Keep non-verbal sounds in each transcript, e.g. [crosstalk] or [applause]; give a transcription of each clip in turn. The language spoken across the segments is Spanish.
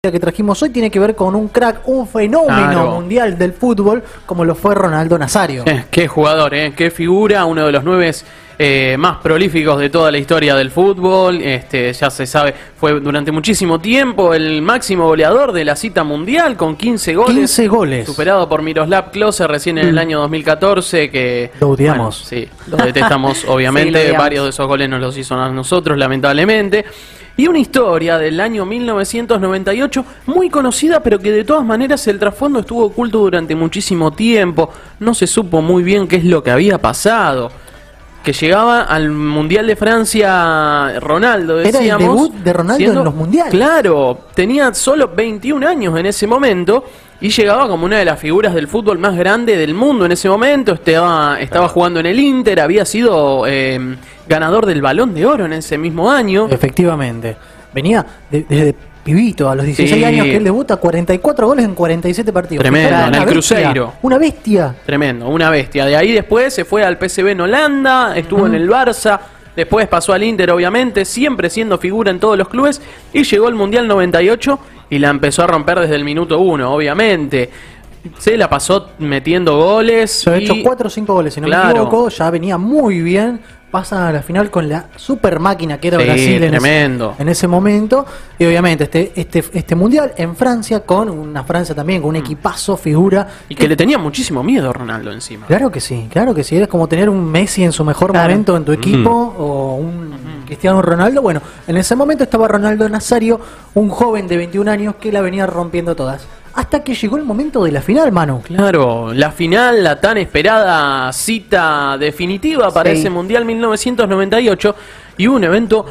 que trajimos hoy tiene que ver con un crack, un fenómeno Claro. mundial del fútbol como lo fue Ronaldo Nazario. Eh, qué jugador, eh, qué figura, uno de los nueve eh, más prolíficos de toda la historia del fútbol. Este, ya se sabe, fue durante muchísimo tiempo el máximo goleador de la cita mundial con 15 goles. 15 goles. Superado por Miroslav Klose recién en el año 2014, que... Lo odiamos. bueno, sí, lo detestamos, [laughs] Sí, lo obviamente. odiamos. Varios de esos goles nos los hizo a nosotros, lamentablemente. Y una historia del año 1998 muy conocida, pero que de todas maneras el trasfondo estuvo oculto durante muchísimo tiempo. No se supo muy bien qué es lo que había pasado. Que llegaba al Mundial de Francia Ronaldo, Era el debut de Ronaldo en los mundiales. Claro, tenía solo 21 años en ese momento y llegaba como una de las figuras del fútbol más grande del mundo en ese momento. Estaba, estaba jugando en el Inter, había sido eh, ganador del Balón de Oro en ese mismo año. Efectivamente. Venía de- desde pibito, a los 16 Sí. años que él debuta, 44 goles en 47 partidos. Tremendo, en el bestia, Cruzeiro. Una bestia. Tremendo, una bestia. De ahí después se fue al PSV en Holanda, estuvo en el Barça, después pasó al Inter obviamente, siempre siendo figura en todos los clubes y llegó al Mundial 98 y la empezó a romper desde el minuto 1, obviamente. Se la pasó metiendo goles. Se ha y- hecho 4 o 5 goles, si no Claro. me equivoco, ya venía muy bien. Pasa a la final con la super máquina que era Sí, Brasil en tremendo. ese, en ese momento. Y obviamente este, este, este mundial en Francia, con una Francia también, con un equipazo, figura. Mm. Y que le tenía muchísimo miedo a Ronaldo encima. Claro que sí, claro que sí. Eres como tener un Messi en su mejor Claro. momento en tu equipo o un Cristiano Ronaldo. Bueno, en ese momento estaba Ronaldo Nazario, un joven de 21 años que la venía rompiendo todas. Hasta que llegó el momento de la final, Manu. Claro, la final, la tan esperada cita definitiva para Sí. ese Mundial 1998 y un evento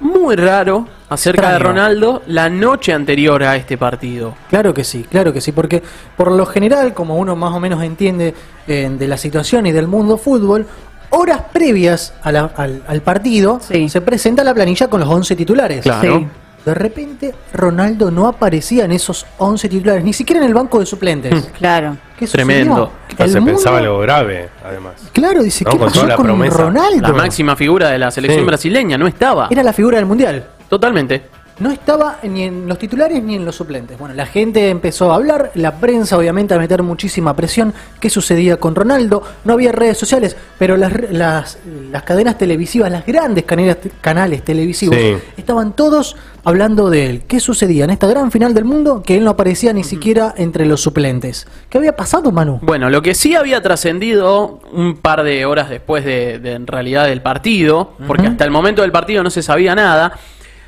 muy raro acerca de. Ronaldo la noche anterior a este partido. Claro que sí, claro que sí, porque por lo general, como uno más o menos entiende eh, de la situación y del mundo fútbol, horas previas a la- al, al partido Sí. se presenta la planilla con los 11 titulares. Claro. Sí. De repente, Ronaldo no aparecía en esos 11 titulares, ni siquiera en el banco de suplentes. Claro. ¿Qué sucedió? Tremendo. El se mundo- pensaba algo grave, además. Claro, dice, No, ¿qué con pasó la con promesa. Ronaldo? La máxima figura de la selección Sí. brasileña no estaba. Era la figura del mundial. Totalmente. No estaba ni en los titulares ni en los suplentes. Bueno, la gente empezó a hablar, la prensa obviamente a meter muchísima presión. ¿Qué sucedía con Ronaldo? No había redes sociales, pero las, las, las cadenas televisivas, las grandes canales, canales televisivos, Sí. estaban todos hablando de él. ¿Qué sucedía en esta gran final del mundo? Que él no aparecía ni siquiera entre los suplentes. ¿Qué había pasado, Manu? Bueno, lo que sí había trascendido un par de horas después de, de, en realidad del partido, porque hasta el momento del partido no se sabía nada.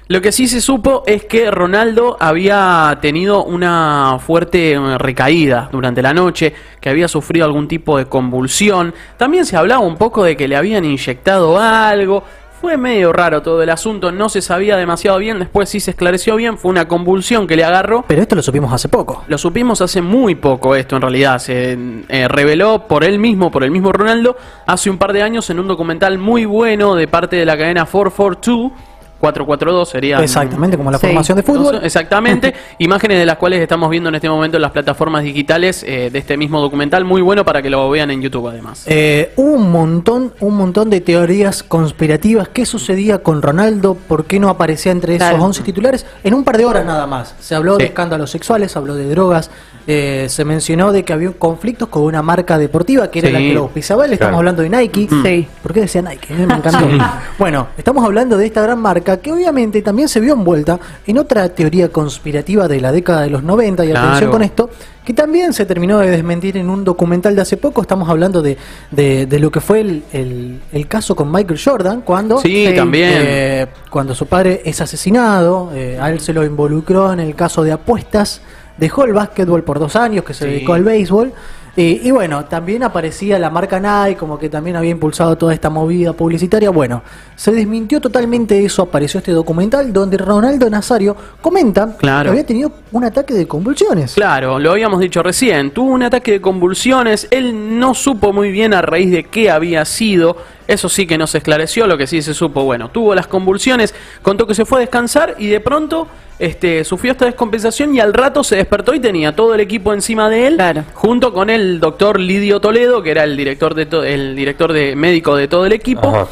Lo que sí se supo es que Ronaldo había tenido una fuerte eh, recaída durante la noche, que había sufrido algún tipo de convulsión. También se hablaba un poco de que le habían inyectado algo. Fue medio raro todo el asunto, no se sabía demasiado bien, después sí se esclareció bien, fue una convulsión que le agarró. Pero esto lo supimos hace poco. Lo supimos hace muy poco esto en realidad. Se eh, reveló por él mismo, por el mismo Ronaldo, hace un par de años en un documental muy bueno de parte de la cadena 442. 442 sería. Exactamente, como la Sí. formación de fútbol. Exactamente. [laughs] Imágenes de las cuales estamos viendo en este momento en las plataformas digitales eh, de este mismo documental. Muy bueno para que lo vean en YouTube además. Eh, un montón, un montón de teorías conspirativas. ¿Qué sucedía con Ronaldo? ¿Por qué no aparecía entre esos Claro. 11 titulares? En un par de horas nada más. Se habló de escándalos sexuales, se habló de drogas, eh, se mencionó de que había conflictos con una marca deportiva que era Sí. la que lo auspiciaba. él. Estamos hablando de Nike. Sí. ¿Por qué decía Nike? Me [laughs] encantó. Bueno, estamos hablando de esta gran marca que obviamente también se vio envuelta en otra teoría conspirativa de la década de los 90 y Claro. atención con esto, que también se terminó de desmentir en un documental de hace poco. Estamos hablando de, de, de lo que fue el, el- el caso con Michael Jordan, cuando, Sí, también. eh, cuando su padre es asesinado, eh, a él se lo involucró en el caso de apuestas, dejó el básquetbol por dos años, que se Sí. dedicó al béisbol. Y, y bueno, también aparecía la marca Nike, como que también había impulsado toda esta movida publicitaria. Bueno, se desmintió totalmente eso, apareció este documental donde Ronaldo Nazario comenta Claro. que había tenido un ataque de convulsiones. Claro, lo habíamos dicho recién, tuvo un ataque de convulsiones, él no supo muy bien a raíz de qué había sido, eso sí que no se esclareció, lo que sí se supo, bueno, tuvo las convulsiones, contó que se fue a descansar y de pronto este, sufrió esta descompensación y al rato se despertó y tenía todo el equipo encima de él, Claro. junto con el doctor Lidio Toledo, que era el director de to- el director de médico de todo el equipo. Ajá.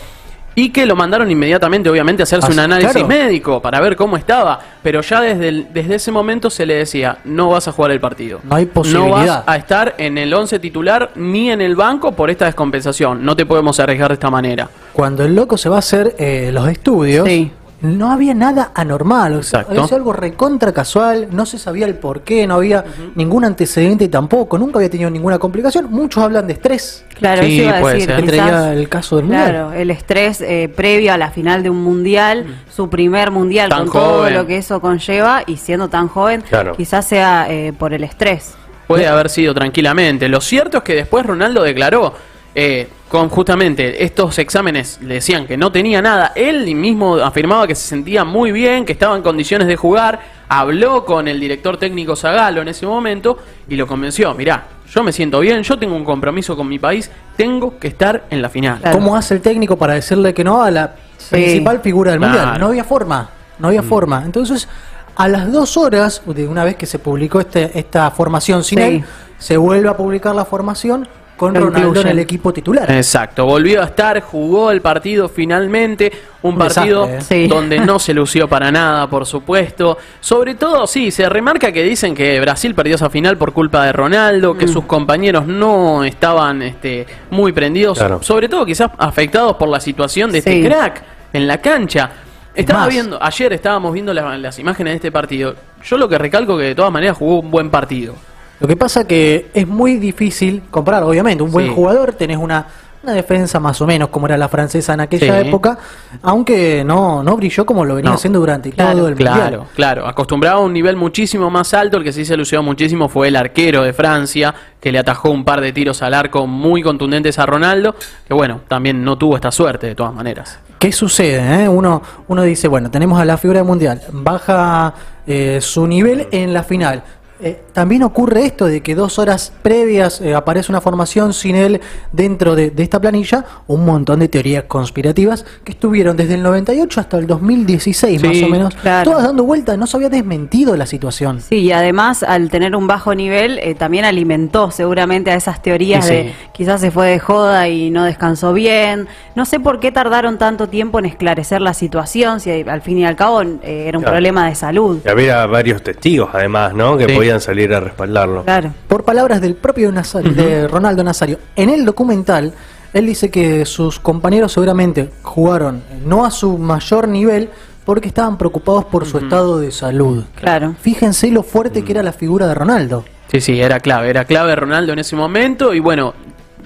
Y que lo mandaron inmediatamente, obviamente, a hacerse Ah, un análisis claro. médico para ver cómo estaba. Pero ya desde, el- desde ese momento se le decía, no vas a jugar el partido. No hay No posibilidad. vas a estar en el 11 titular ni en el banco por esta descompensación. No te podemos arriesgar de esta manera. Cuando el loco se va a hacer eh, los estudios, Sí. No había nada anormal. O sea, Exacto. algo recontra casual, no se sabía el por qué, no había ningún antecedente tampoco, nunca había tenido ninguna complicación. Muchos hablan de estrés, Claro, Sí, eso iba a puede decir. ser. que quizás- traía el caso del Claro, mundial. el estrés eh, previo a la final de un mundial, su primer mundial, Tan con todo lo que eso conlleva, y siendo tan joven, Claro. quizás sea eh, por el estrés. Puede haber sido tranquilamente. Lo cierto es que después Ronaldo declaró, eh, con justamente estos exámenes le decían que no tenía nada. Él mismo afirmaba que se sentía muy bien, que estaba en condiciones de jugar. Habló con el director técnico Zagalo en ese momento y lo convenció. Mirá, yo me siento bien, yo tengo un compromiso con mi país, tengo que estar en la final. Claro. ¿Cómo hace el técnico para decirle que no a la principal figura del Claro. mundial? No había forma, no había forma. Entonces, a las dos horas, de una vez que se publicó este, esta formación sin Sí. él, se vuelve a publicar la formación con Ronaldo en el equipo titular. Exacto, volvió a estar, jugó el partido finalmente, un, Un partido desastre, ¿eh? Sí. donde no se lució para nada, por supuesto. Sobre todo, sí, se remarca que dicen que Brasil perdió esa final por culpa de Ronaldo, Mm. que sus compañeros no estaban este, muy prendidos, Claro. sobre todo quizás afectados por la situación de Sí. este crack en la cancha. Estaba más. viendo, ayer estábamos viendo la- las imágenes de este partido. Yo lo que recalco que de todas maneras jugó un buen partido. Lo que pasa que es muy difícil comprar, obviamente, un buen Sí. jugador, tenés una, una defensa más o menos como era la francesa en aquella Sí. época, aunque no, no brilló como lo venía No. haciendo durante Claro, todo el Claro, mundial. claro. Acostumbrado a un nivel muchísimo más alto, el que sí se lució muchísimo fue el arquero de Francia, que le atajó un par de tiros al arco muy contundentes a Ronaldo, que bueno, también no tuvo esta suerte de todas maneras. ¿Qué sucede? eh? Uno, uno dice, bueno, tenemos a la figura mundial, baja eh, su nivel en la final. Eh, también ocurre esto de que dos horas previas eh, aparece una formación sin él dentro de, de esta planilla, un montón de teorías conspirativas que estuvieron desde el 98 hasta el 2016 más Sí, o menos, claro. todas dando vueltas, no se había desmentido la situación. Sí, y además al tener un bajo nivel eh, también alimentó seguramente a esas teorías Sí, sí. de quizás se fue de joda y no descansó bien. No sé por qué tardaron tanto tiempo en esclarecer la situación, si al fin y al cabo eh, era un Claro. problema de salud. Y había varios testigos, además, ¿no? Que Sí. podían salir a respaldarlo. Claro. Por palabras del propio Nazario- de Ronaldo Nazario, en el documental él dice que sus compañeros seguramente jugaron no a su mayor nivel porque estaban preocupados por su estado de salud. Claro. Fíjense lo fuerte que era la figura de Ronaldo. Sí, sí, era clave, era clave Ronaldo en ese momento y bueno,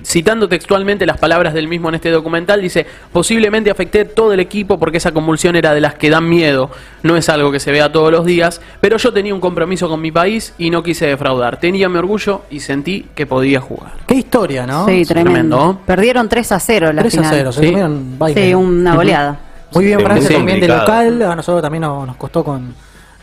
citando textualmente las palabras del mismo en este documental, dice, posiblemente afecté todo el equipo porque esa convulsión era de las que dan miedo, no es algo que se vea todos los días, pero yo tenía un compromiso con mi país y no quise defraudar, tenía mi orgullo y sentí que podía jugar. Qué historia, ¿no? Sí, tremendo. tremendo. Perdieron 3 a 0 la 3 a final. 0, se Sí. Sí, una goleada. Muy bien Sí, Francia también de local, a nosotros también nos, nos costó con,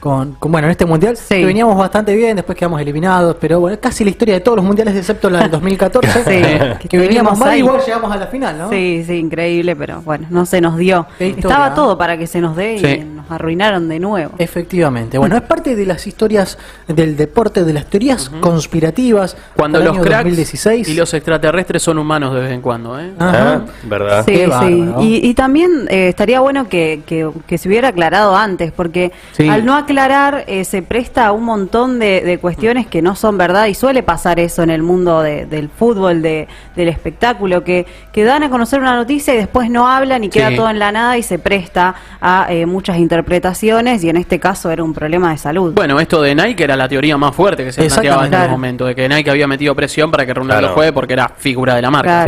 con, con, bueno, en este mundial, Sí. que veníamos bastante bien, después quedamos eliminados, pero bueno, casi la historia de todos los mundiales excepto la del [laughs] 2014, Sí, que, que veníamos mal ahí. igual llegamos a la final, ¿no? Sí, sí, increíble, pero bueno, no se nos dio. Estaba todo para que se nos dé y Sí. nos arruinaron de nuevo. Efectivamente. Bueno, es parte de las historias del deporte, de las teorías conspirativas. Cuando los cracks 2016. y los extraterrestres son humanos de vez en cuando, ¿eh? Ajá. Ah, ¿Verdad? Sí, Qué sí. bárbaro. Y, y también eh, estaría bueno que, que- que se hubiera aclarado antes, porque Sí. al no aclarar eh, se presta a un montón de, de cuestiones que no son verdad y suele pasar eso en el mundo de- del fútbol, de- del espectáculo, que, que dan a conocer una noticia y después no hablan y queda Sí. todo en la nada y se presta a eh, muchas interpretaciones y en este caso era un problema de salud. Bueno, esto de Nike era la teoría más fuerte que se planteaba en Claro. momento, de que Nike había metido presión para que Ronaldo Claro. juegue porque era figura de la marca. Claro.